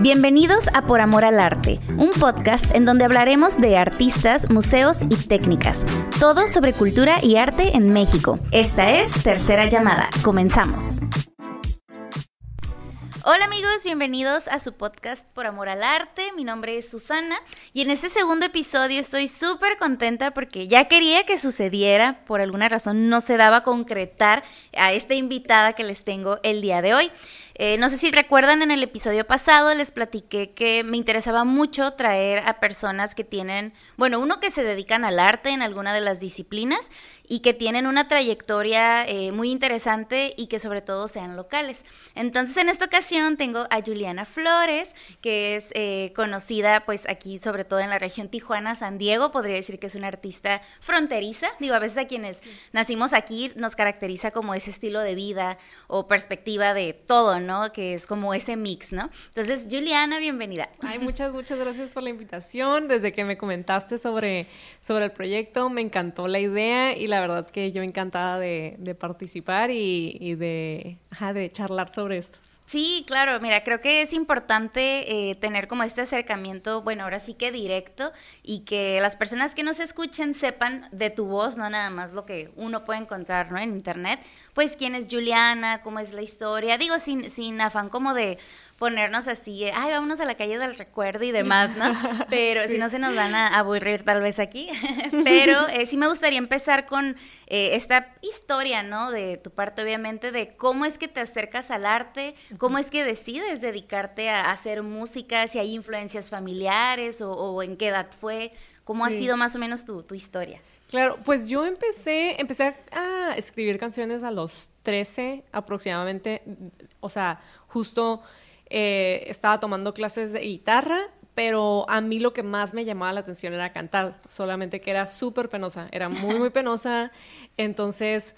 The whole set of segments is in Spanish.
Bienvenidos a Por Amor al Arte, un podcast en donde hablaremos de artistas, museos y técnicas, todo sobre cultura y arte en México. Esta es Tercera Llamada. Comenzamos. Hola amigos, bienvenidos a su podcast Por Amor al Arte. Mi nombre es Susana y en este segundo episodio estoy súper contenta porque ya quería que sucediera, por alguna razón no se daba a concretar a esta invitada que les tengo el día de hoy. Eh, no sé si recuerdan en el episodio pasado les platiqué que me interesaba mucho traer a personas que tienen, bueno, uno que se dedican al arte en alguna de las disciplinas y que tienen una trayectoria eh, muy interesante y que sobre todo sean locales. Entonces en esta ocasión tengo a Juliana Flores, que es eh, conocida pues aquí sobre todo en la región Tijuana, San Diego, podría decir que es una artista fronteriza, digo, a veces a quienes nacimos aquí nos caracteriza como ese estilo de vida o perspectiva de todo, ¿no? Que es como ese mix, ¿no? Entonces, Juliana, bienvenida. Ay, muchas, muchas gracias por la invitación. Desde que me comentaste sobre, sobre el proyecto, me encantó la idea y la verdad que yo encantada de, participar y, de, de charlar sobre esto. Sí, claro, mira, creo que es importante eh, tener como este acercamiento, bueno, ahora sí que directo y que las personas que nos escuchen sepan de tu voz, no nada más lo que uno puede encontrar, ¿no? En internet, pues quién es Juliana, cómo es la historia, digo, sin, sin afán como de ponernos así, ay, vámonos a la calle del recuerdo y demás, ¿no? Pero si no se nos van a aburrir tal vez aquí. Pero eh, sí me gustaría empezar con eh, esta historia, ¿no? De tu parte, obviamente, de cómo es que te acercas al arte, cómo es que decides dedicarte a, hacer música, si hay influencias familiares o, en qué edad fue, cómo ha sido más o menos tu, tu historia. Claro, pues yo empecé, empecé a escribir canciones a los 13 aproximadamente, o sea, justo eh, estaba tomando clases de guitarra, pero a mí lo que más me llamaba la atención era cantar, solamente que era súper penosa, era muy, muy penosa. Entonces,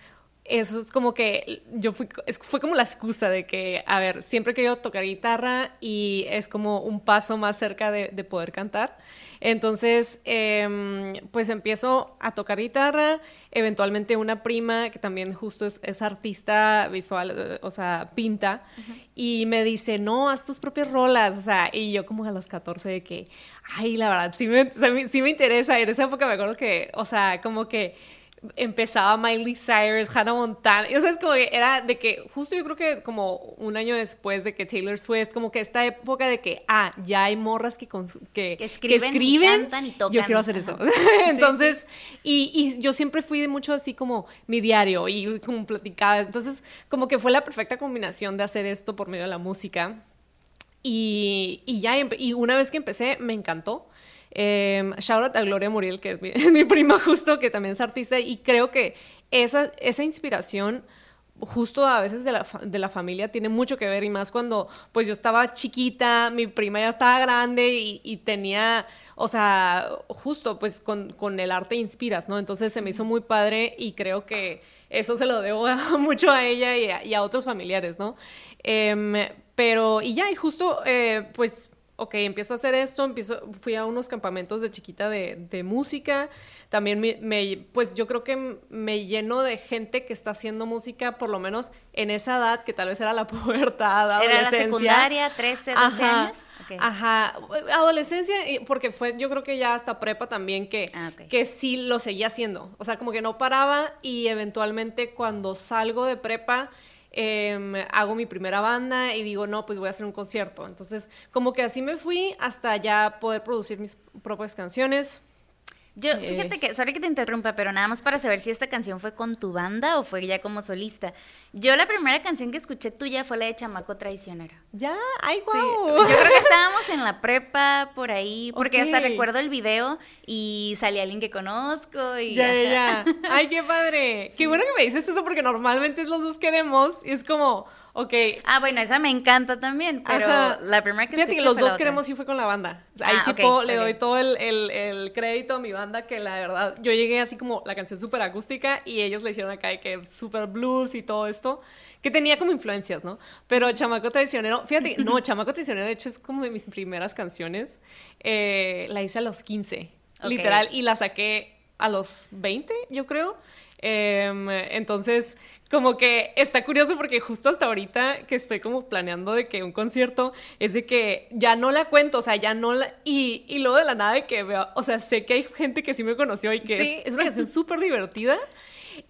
eso es como que yo fui, fue como la excusa de que, a ver, siempre he querido tocar guitarra y es como un paso más cerca de, poder cantar. Entonces, em, pues empiezo a tocar guitarra, eventualmente una prima que también justo es, artista visual, o sea, pinta, y me dice, no, haz tus propias rolas, o sea, y yo como a los 14 de que, ay, la verdad, sí me, sí me interesa, y en esa época me acuerdo que, o sea, como que empezaba Miley Cyrus, Hannah Montana, y, o sea, es como que era de que justo yo creo que como un año después de que Taylor Swift, como que esta época de que, ah, ya hay morras que, que, escriben, y, cantan y tocan. yo quiero hacer eso. entonces, Y, y, yo siempre fui de mucho así como mi diario y como platicaba, entonces como que fue la perfecta combinación de hacer esto por medio de la música. Y, y ya, y una vez que empecé, me encantó. Eh, shout out a Gloria Muriel, que es mi, prima justo, que también es artista, y creo que esa, esa inspiración justo a veces de la, de la, familia tiene mucho que ver y más cuando pues yo estaba chiquita, mi prima ya estaba grande y, tenía, o sea, justo pues con, con, el arte inspiras, ¿no? Entonces se me hizo muy padre y creo que eso se lo debo mucho a ella y a, otros familiares, ¿no? Em, pero, y ya, y justo eh, pues ok, empiezo a hacer esto, empiezo, fui a unos campamentos de chiquita de, de música, también me, pues yo creo que me lleno de gente que está haciendo música, por lo menos en esa edad, que tal vez era la pubertad, adolescencia. Era la secundaria, 13, 12 años. Ajá, adolescencia, porque fue yo creo que ya hasta prepa también que, ah, que sí lo seguía haciendo, o sea, como que no paraba y eventualmente cuando salgo de prepa Em, hago mi primera banda y digo, no, pues voy a hacer un concierto. Entonces, como que así me fui hasta ya poder producir mis propias canciones. Yo, eh, fíjate que, sorry que te interrumpa, pero nada más para saber si esta canción fue con tu banda o fue ya como solista. Yo la primera canción que escuché tuya fue la de Chamaco Traicionero. Ya, ay, guau. Yo creo que estábamos en la prepa por ahí, porque hasta recuerdo el video y salía alguien que conozco y... Ya, ya, ya. Ay, qué padre. Qué bueno que me dices eso porque normalmente es los dos queremos y es como Ok. Ah, bueno, esa me encanta también, pero la primera que Fíjate que los dos queremos sí fue con la banda. Ahí ah, sí le doy todo el, crédito a mi banda, que la verdad, yo llegué así como la canción súper acústica y ellos le hicieron acá de que súper blues y todo esto, que tenía como influencias, ¿no? Pero Chamaco Traicionero, fíjate, no, Chamaco Traicionero de hecho es como de mis primeras canciones. Eh, la hice a los 15, literal, y la saqué a los 20, yo creo. Em, entonces, como que está curioso porque justo hasta ahorita que estoy como planeando de que un concierto es de que ya no la cuento, o sea, ya no la... Y, y luego de la nada de que veo, o sea, sé que hay gente que sí me conoció y que es, es, una canción súper divertida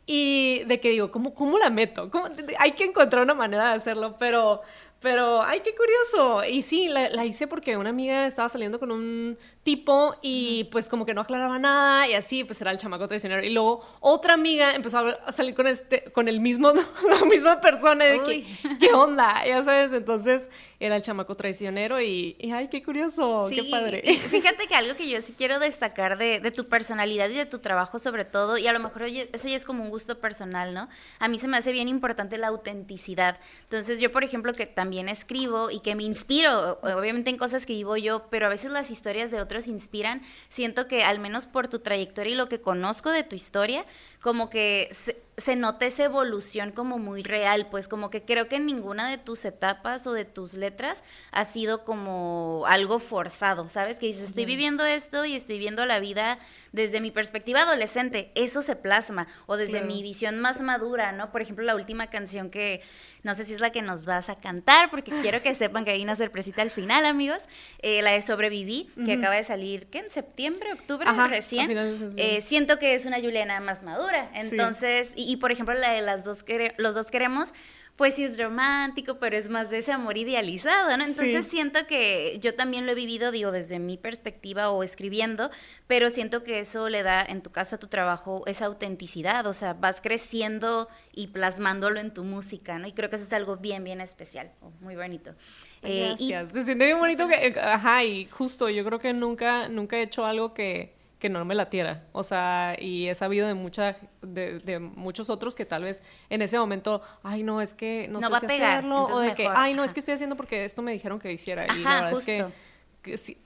y de que digo, ¿cómo, cómo la meto? ¿Cómo? Hay que encontrar una manera de hacerlo, pero... Pero, ay, qué curioso. Y sí, la, la, hice porque una amiga estaba saliendo con un tipo y pues como que no aclaraba nada y así, pues era el chamaco traicionero. Y luego otra amiga empezó a, salir con este, con el mismo, la misma persona y de que, ¿qué onda? Ya sabes, entonces era el chamaco traicionero y, ay, qué curioso, qué padre. Fíjate que algo que yo sí quiero destacar de, de, tu personalidad y de tu trabajo sobre todo, y a lo mejor eso ya es como un gusto personal, ¿no? A mí se me hace bien importante la autenticidad. Entonces yo, por ejemplo, que también escribo y que me inspiro, obviamente en cosas que vivo yo, pero a veces las historias de otros inspiran, siento que al menos por tu trayectoria y lo que conozco de tu historia, como que se, se nota esa evolución como muy real, pues como que creo que en ninguna de tus etapas o de tus letras ha sido como algo forzado, ¿sabes? Que dices, estoy viviendo esto y estoy viendo la vida desde mi perspectiva adolescente, eso se plasma, o desde mi visión más madura, ¿no? Por ejemplo, la última canción que no sé si es la que nos vas a cantar, porque quiero que sepan que hay una sorpresita al final, amigos. Eh, la de Sobreviví, que acaba de salir, ¿qué? En septiembre, octubre, recién. Eh, siento que es una Juliana más madura. Entonces, y, por ejemplo, la de las dos los dos queremos, pues sí es romántico, pero es más de ese amor idealizado, ¿no? Entonces siento que yo también lo he vivido, digo, desde mi perspectiva o escribiendo, pero siento que eso le da, en tu caso, a tu trabajo, esa autenticidad, o sea, vas creciendo y plasmándolo en tu música, ¿no? Y creo que eso es algo bien, bien especial, muy bonito. Eh, Gracias. Se siente bien bonito que, ajá, y justo, yo creo que nunca, nunca he hecho algo que que no me latiera. O sea, y he sabido de, mucha, de, muchos otros que tal vez en ese momento, ay, no, es que no, sé va si a pegar, hacerlo, o de que, ay, no, es que estoy haciendo porque esto me dijeron que hiciera. y la verdad es que,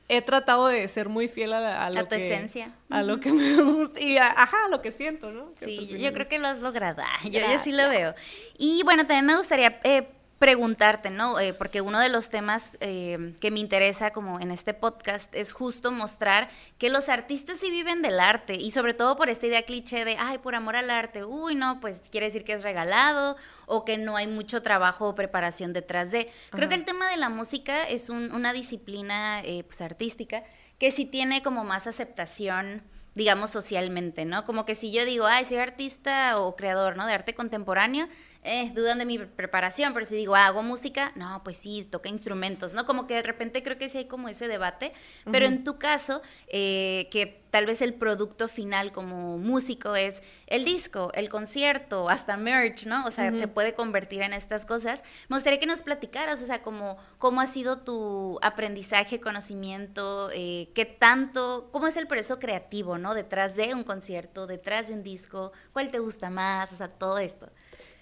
he tratado de ser muy fiel a, lo que... esencia. A lo que me gusta y, ajá, a lo que siento, ¿no? sí, yo, creo que lo has logrado. Yo, yo, sí lo veo. Y bueno, también me gustaría... Eh, preguntarte, ¿no? Eh, porque uno de los temas eh, que me interesa como en este podcast es justo mostrar que los artistas sí viven del arte y sobre todo por esta idea cliché de, ay, por amor al arte, uy, no, pues quiere decir que es regalado o que no hay mucho trabajo o preparación detrás de. Creo que el tema de la música es una disciplina eh, pues, artística que sí tiene como más aceptación digamos socialmente, ¿no? Como que si yo digo, ay, soy artista o creador, ¿no? De arte contemporáneo, eh, dudan de mi preparación, pero si digo, hago música, no, pues sí, toca instrumentos, ¿no? Como que de repente creo que sí hay como ese debate, pero en tu caso, eh, que tal vez el producto final como músico es el disco, el concierto, hasta merch, ¿no? O sea, se puede convertir en estas cosas. Me gustaría que nos platicaras, o sea, como, cómo ha sido tu aprendizaje, conocimiento, eh, qué tanto, cómo es el proceso creativo, ¿no? Detrás de un concierto, detrás de un disco, cuál te gusta más, o sea, todo esto.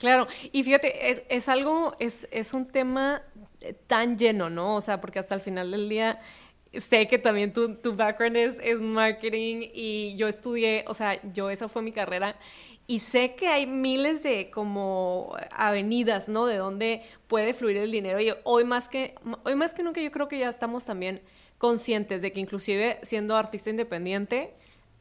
Claro, y fíjate, es, es algo, es, es un tema tan lleno, ¿no? O sea, porque hasta el final del día sé que también tu, tu background es, es, marketing y yo estudié, o sea, yo esa fue mi carrera y sé que hay miles de como avenidas, ¿no? De donde puede fluir el dinero y hoy más que, hoy más que nunca yo creo que ya estamos también conscientes de que inclusive siendo artista independiente,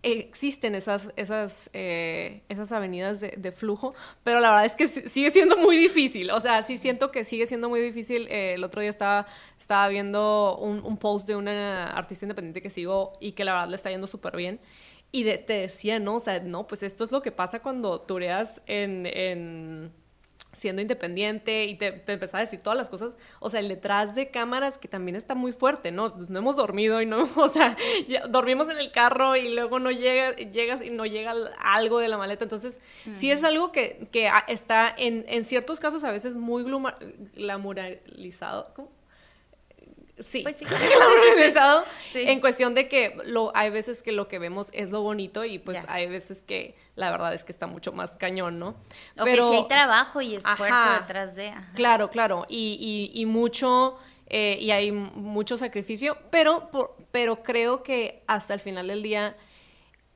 existen esas, esas, eh, esas avenidas de, flujo, pero la verdad es que sigue siendo muy difícil. O sea, sí siento que sigue siendo muy difícil. Eh, el otro día estaba, estaba viendo un, post de una artista independiente que sigo y que la verdad le está yendo súper bien. Y te decía, ¿no? O sea, no, pues esto es lo que pasa cuando tureas en, en siendo independiente y te, te empezaba a decir todas las cosas, o sea, el detrás de cámaras que también está muy fuerte, ¿no? Pues no hemos dormido y no, o sea, dormimos en el carro y luego no llega, llegas y no llega algo de la maleta, entonces sí es algo que, que está en, en, ciertos casos a veces muy glamorizado, ¿cómo? Sí, pues en cuestión de que lo, hay veces que lo que vemos es lo bonito y pues hay veces que la verdad es que está mucho más cañón, ¿no? O Pero, que si hay trabajo y esfuerzo detrás de... Claro, claro, y, y, y mucho... Eh, y hay mucho sacrificio, pero, pero creo que hasta el final del día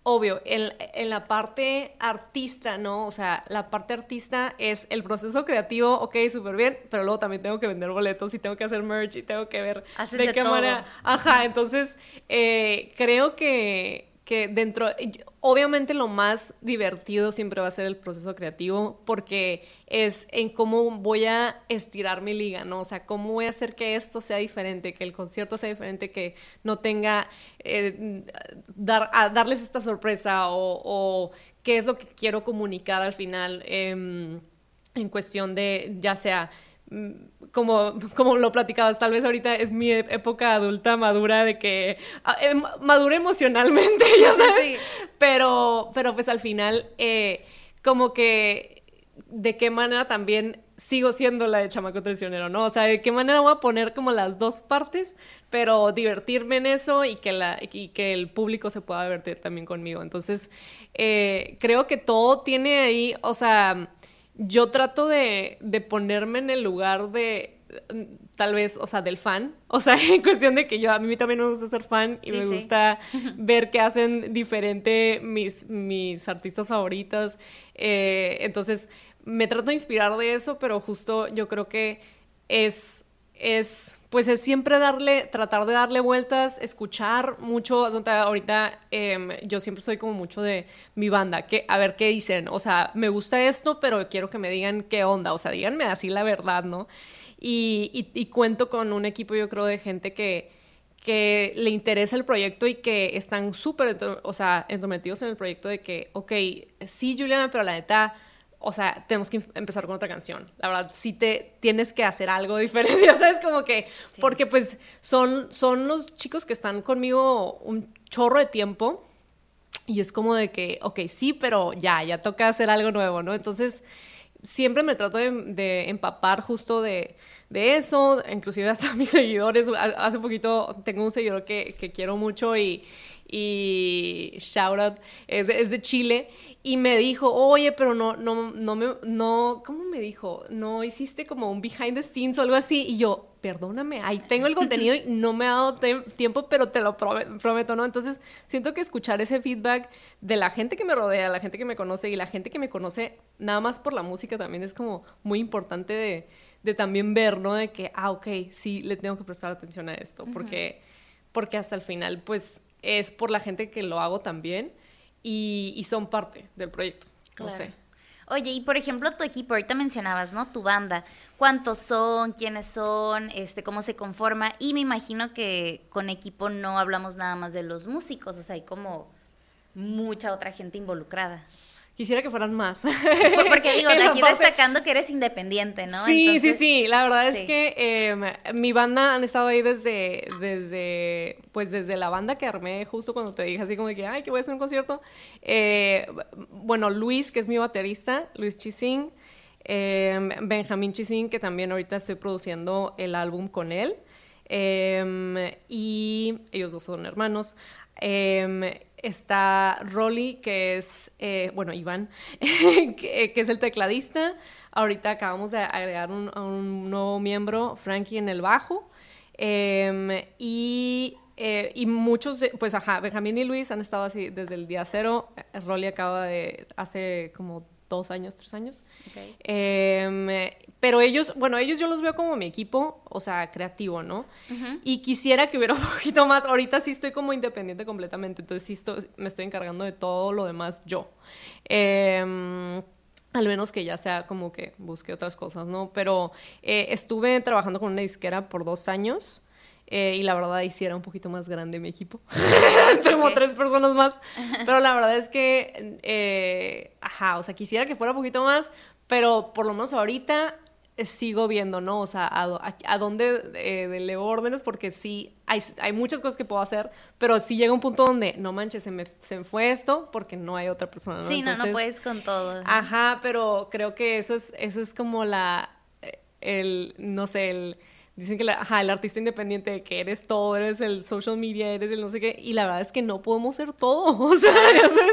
obvio, en, en, la parte artista, ¿no? O sea, la parte artista es el proceso creativo, ok, súper bien, pero luego también tengo que vender boletos y tengo que hacer merch y tengo que ver de, qué manera. Ajá, entonces eh, creo que, que dentro, obviamente lo más divertido siempre va a ser el proceso creativo porque es en cómo voy a estirar mi liga, ¿no? O sea, cómo voy a hacer que esto sea diferente, que el concierto sea diferente, que no tenga, eh, dar, darles esta sorpresa o, qué es lo que quiero comunicar al final em, en cuestión de, ya sea como, como lo platicabas, tal vez ahorita es mi época adulta madura de que ah, eh, madura emocionalmente, ya sabes, pero, pero pues al final eh, como que de qué manera también sigo siendo la de chamaco traicionero, ¿no? O sea, de qué manera voy a poner como las dos partes, pero divertirme en eso y que, la, y que el público se pueda divertir también conmigo. Entonces, eh, creo que todo tiene ahí, o sea yo trato de, ponerme en el lugar de, tal vez, o sea, del fan. O sea, en cuestión de que yo, a mí también me gusta ser fan y me gusta ver qué hacen diferente mis, mis artistas favoritas. Eh, entonces, me trato de inspirar de eso, pero justo yo creo que es es, pues es siempre darle, tratar de darle vueltas, escuchar mucho, ahorita em, yo siempre soy como mucho de mi banda, que a ver qué dicen, o sea, me gusta esto, pero quiero que me digan qué onda, o sea, díganme así la verdad, ¿no? Y, y, cuento con un equipo, yo creo, de gente que, que le interesa el proyecto y que están súper, o sea, entrometidos en el proyecto de que, ok, sí, Juliana, pero la neta o sea, tenemos que empezar con otra canción. La verdad, sí te tienes que hacer algo diferente, ¿sabes? Como que, porque pues son, son los chicos que están conmigo un chorro de tiempo y es como de que, ok, sí, pero ya, ya toca hacer algo nuevo, ¿no? Entonces, siempre me trato de, empapar justo de, de, eso, inclusive hasta mis seguidores. Hace poquito tengo un seguidor que, que quiero mucho y, y shout out, es es de Chile y me dijo, oye, pero no, no, no me, no, ¿cómo me dijo? No hiciste como un behind the scenes o algo así. Y yo, perdóname, ahí tengo el contenido y no me ha dado tiempo, pero te lo prometo, ¿no? Entonces, siento que escuchar ese feedback de la gente que me rodea, la gente que me conoce y la gente que me conoce nada más por la música también es como muy importante de, de también ver, ¿no? De que, ah, ok, sí, le tengo que prestar atención a esto, porque, porque hasta el final, pues, es por la gente que lo hago también y, son parte del proyecto. No sé. Oye, y por ejemplo, tu equipo, ahorita mencionabas, ¿no? Tu banda. ¿Cuántos son? ¿Quiénes son? Este, ¿Cómo se conforma? Y me imagino que con equipo no hablamos nada más de los músicos, o sea, hay como mucha otra gente involucrada. Quisiera que fueran más. Porque digo, de aquí destacando que eres independiente, ¿no? Sí, sí, sí. La verdad es que em, mi banda han estado ahí desde, desde, pues desde la banda que armé justo cuando te dije así como que, ay, que voy a hacer un concierto. Eh, bueno, Luis, que es mi baterista, Luis Chisín, em, Benjamín Chisín, que también ahorita estoy produciendo el álbum con él. Em, y ellos dos son hermanos está Rolly, que es, eh, bueno, Iván, que, es el tecladista. Ahorita acabamos de agregar un, un nuevo miembro, Frankie, en el bajo. Em, y, eh, y, muchos, pues ajá, Benjamín y Luis han estado así desde el día cero. Rolly acaba de, hace como dos años, tres años. Em, pero ellos, bueno, ellos yo los veo como mi equipo, o sea, creativo, ¿no? Y quisiera que hubiera un poquito más. Ahorita sí estoy como independiente completamente, entonces sí me estoy encargando de todo lo demás yo. Em, al menos que ya sea como que busque otras cosas, ¿no? Pero eh, estuve trabajando con una disquera por dos años. Eh, y la verdad hiciera un poquito más grande mi equipo. Tengo tres personas más. Pero la verdad es que, eh, ajá, o sea, quisiera que fuera un poquito más, pero por lo menos ahorita eh, sigo viendo, ¿no? O sea, a, dónde eh, le órdenes, porque sí, hay, hay, muchas cosas que puedo hacer, pero sí llega un punto donde, no manches, se me, se me fue esto porque no hay otra persona, ¿no? Sí, no, no puedes con todo. Ajá, pero creo que eso es, eso es como la, el, no sé, el dicen que la, ajá, el artista independiente, que eres todo, eres el social media, eres el no sé qué, y la verdad es que no podemos ser todo, o sea,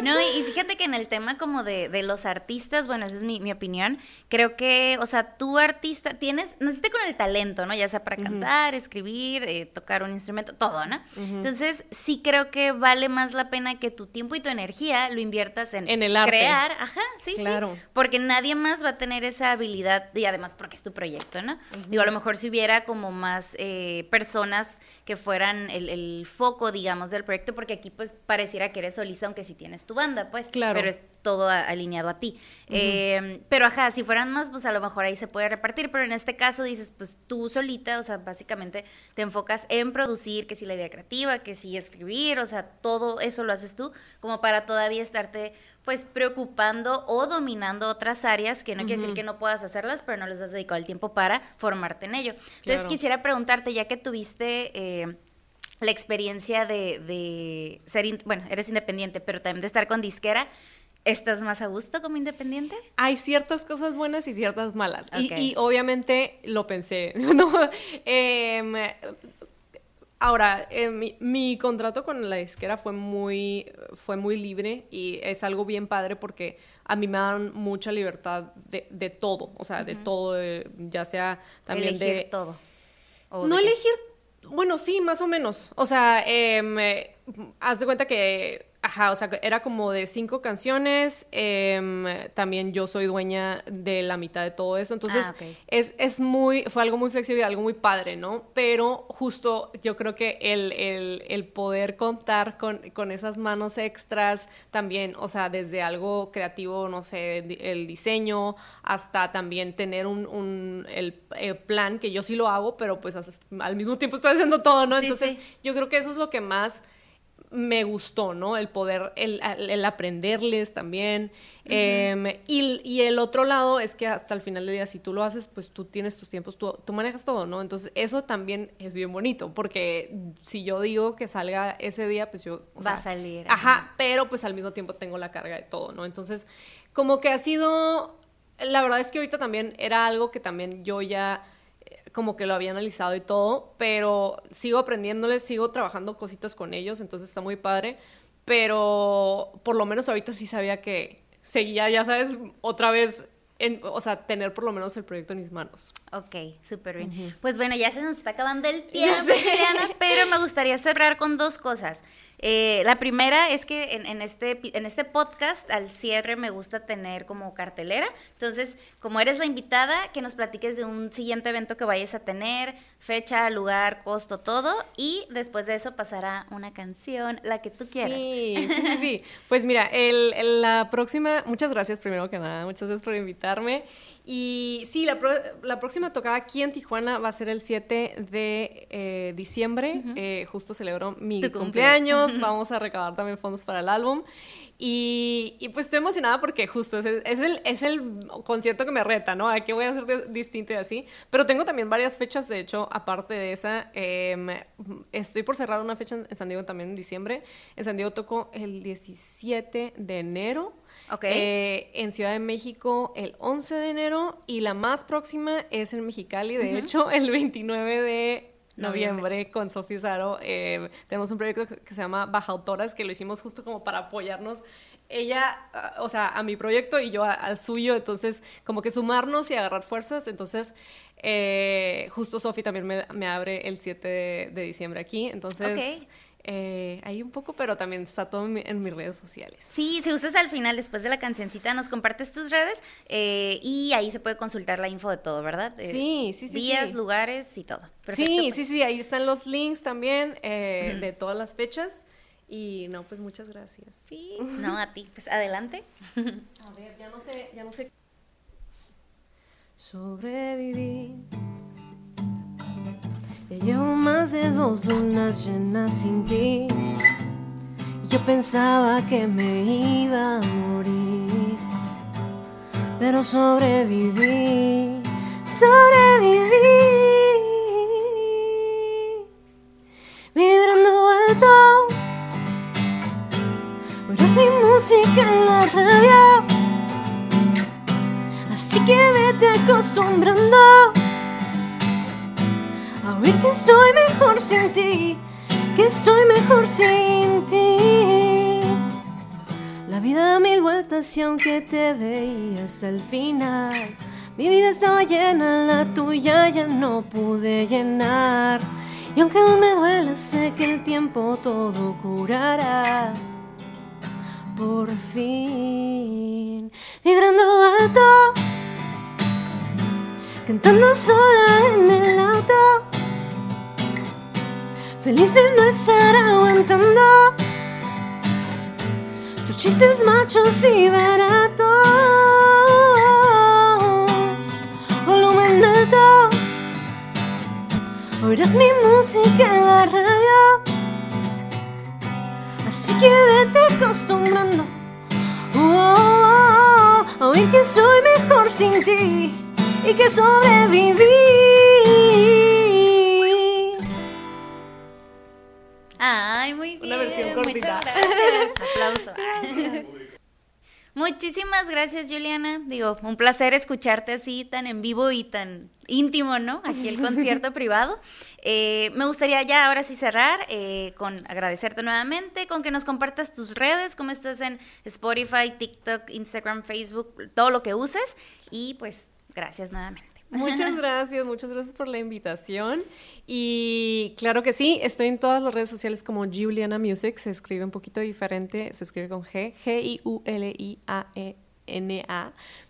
No, y fíjate que en el tema como de, de los artistas, bueno, esa es mi, mi, opinión, creo que, o sea, tú artista, tienes, naciste con el talento, ¿no? Ya sea para cantar, escribir, eh, tocar un instrumento, todo, ¿no? Entonces, sí creo que vale más la pena que tu tiempo y tu energía lo inviertas en, en el arte. crear, ajá, sí, claro. sí, porque nadie más va a tener esa habilidad, y además porque es tu proyecto, ¿no? Digo, a lo mejor si hubiera como más eh, personas que fueran el, foco, digamos, del proyecto, porque aquí pues pareciera que eres solista, aunque sí tienes tu banda, pues, claro. pero es todo alineado a ti. Em, pero ajá, si fueran más, pues a lo mejor ahí se puede repartir, pero en este caso dices, pues tú solita, o sea, básicamente te enfocas en producir, que si la idea creativa, que si escribir, o sea, todo eso lo haces tú, como para todavía estarte pues preocupando o dominando otras áreas, que no quiere decir que no puedas hacerlas, pero no les has dedicado el tiempo para formarte en ello. Entonces quisiera preguntarte, ya que tuviste eh, la experiencia de, de ser, bueno, eres independiente, pero también de estar con disquera, ¿Estás más a gusto como independiente? Hay ciertas cosas buenas y ciertas malas. Y, obviamente lo pensé. Em, Ahora, eh, mi, contrato con la disquera fue muy, fue muy libre y es algo bien padre porque a mí me dan mucha libertad de, todo, o sea, de todo, eh, ya sea también elegir de... todo. no elegir, bueno, sí, más o menos. O sea, eh, haz de cuenta que Ajá, o sea, era como de cinco canciones. Em, también yo soy dueña de la mitad de todo eso. Entonces, ah, es, es muy, fue algo muy flexible, algo muy padre, ¿no? Pero justo yo creo que el, el, el poder contar con, con, esas manos extras también, o sea, desde algo creativo, no sé, el diseño, hasta también tener un, un el, plan, que yo sí lo hago, pero pues al mismo tiempo estoy haciendo todo, ¿no? Entonces, yo creo que eso es lo que más me gustó, ¿no? El poder, el, el aprenderles también. Em, y, el otro lado es que hasta el final del día, si tú lo haces, pues tú tienes tus tiempos, tú, tú, manejas todo, ¿no? Entonces, eso también es bien bonito, porque si yo digo que salga ese día, pues yo... Va a salir. Ajá, pero pues al mismo tiempo tengo la carga de todo, ¿no? Entonces, como que ha sido... La verdad es que ahorita también era algo que también yo ya como que lo había analizado y todo, pero sigo aprendiéndoles, sigo trabajando cositas con ellos, entonces está muy padre, pero por lo menos ahorita sí sabía que seguía, ya sabes, otra vez en, o sea, tener por lo menos el proyecto en mis manos. Ok, súper bien. Pues bueno, ya se nos está acabando el tiempo, pero me gustaría cerrar con dos cosas. Eh, la primera es que en, este, en este podcast, al cierre, me gusta tener como cartelera. Entonces, como eres la invitada, que nos platiques de un siguiente evento que vayas a tener, fecha, lugar, costo, todo. Y después de eso pasará una canción, la que tú quieras. Sí, sí, sí. Pues mira, el, la próxima, muchas gracias primero que nada, muchas gracias por invitarme. Y sí, la, la, próxima tocada aquí en Tijuana va a ser el 7 de eh, diciembre. Eh, justo celebro mi cumpleaños. Vamos a recabar también fondos para el álbum. Y, y pues estoy emocionada porque justo es, es, el, es el concierto que me reta, ¿no? Aquí voy a hacer distinto y así. Pero tengo también varias fechas, de hecho, aparte de esa. Em, estoy por cerrar una fecha en San Diego también en diciembre. En San Diego toco el 17 de enero. Eh, en Ciudad de México el 11 de enero y la más próxima es en Mexicali, de hecho, el 29 de noviembre, con Sofía Zaro. Eh, tenemos un proyecto que se llama Baja Autoras, que lo hicimos justo como para apoyarnos. Ella, ah, o sea, a mi proyecto y yo al suyo, entonces como que sumarnos y agarrar fuerzas, entonces eh, justo Sofi también me, abre el 7 de, diciembre aquí, entonces... Eh, ahí un poco, pero también está todo en, mis redes sociales. Sí, si gustas al final, después de la cancioncita, nos compartes tus redes eh, y ahí se puede consultar la info de todo, ¿verdad? Eh, sí, sí, sí. Días, lugares y todo. sí, pues. sí, sí, ahí están los links también de todas las fechas. Y no, pues muchas gracias. Sí, no, a ti. Pues adelante. A ver, ya no sé, ya no sé. Sobreviví llevo más de dos lunas llenas sin ti. Yo pensaba que me iba a morir, pero sobreviví, sobreviví. Vibrando alto, es mi música en la radio, así que vete acostumbrando que soy mejor sin ti, que soy mejor sin ti. La vida da mil vueltas y aunque te veía hasta el final, mi vida estaba llena, la tuya ya no pude llenar. Y aunque aún me duela, sé que el tiempo todo curará. Por fin, vibrando alto cantando sola en el auto, feliz de no estar aguantando tus chistes machos y baratos, volumen alto, oirás mi música en la radio, así que vete acostumbrando. Oh, oh, oh, a oír que soy mejor sin ti y que sobreviví. Versión Muchas cortita. gracias. Aplauso. Muchísimas gracias, Juliana. Digo, un placer escucharte así tan en vivo y tan íntimo, ¿no? Aquí el concierto privado. Eh, me gustaría ya ahora sí cerrar eh, con agradecerte nuevamente, con que nos compartas tus redes, cómo estás en Spotify, TikTok, Instagram, Facebook, todo lo que uses. Y pues, gracias nuevamente. Muchas gracias, muchas gracias por la invitación. Y claro que sí, estoy en todas las redes sociales como Juliana Music, se escribe un poquito diferente, se escribe con G, G-I-U-L-I-A-N-A,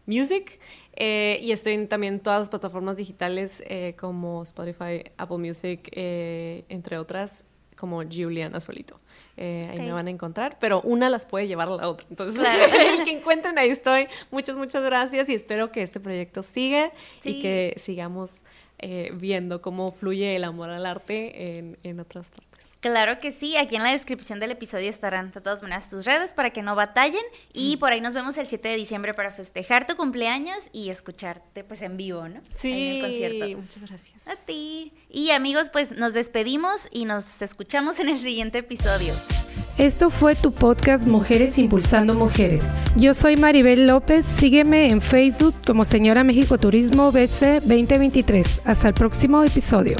Music. Eh, y estoy en también todas las plataformas digitales eh, como Spotify, Apple Music, eh, entre otras, como Juliana Solito. Eh, ahí me van a encontrar, pero una las puede llevar a la otra. Entonces, Claro. el que encuentren, ahí estoy. Muchas, muchas gracias y espero que este proyecto siga Sí. y que sigamos eh, viendo cómo fluye el amor al arte en, en otras partes. Claro que sí, aquí en la descripción del episodio estarán de todas maneras tus redes para que no batallen y por ahí nos vemos el 7 de diciembre para festejar tu cumpleaños y escucharte pues en vivo, ¿no? Ahí en el concierto. muchas gracias. A ti. Y amigos, pues nos despedimos y nos escuchamos en el siguiente episodio. Esto fue tu podcast Mujeres Impulsando Mujeres. Yo soy Maribel López. Sígueme en Facebook como Señora México Turismo BC 2023. Hasta el próximo episodio.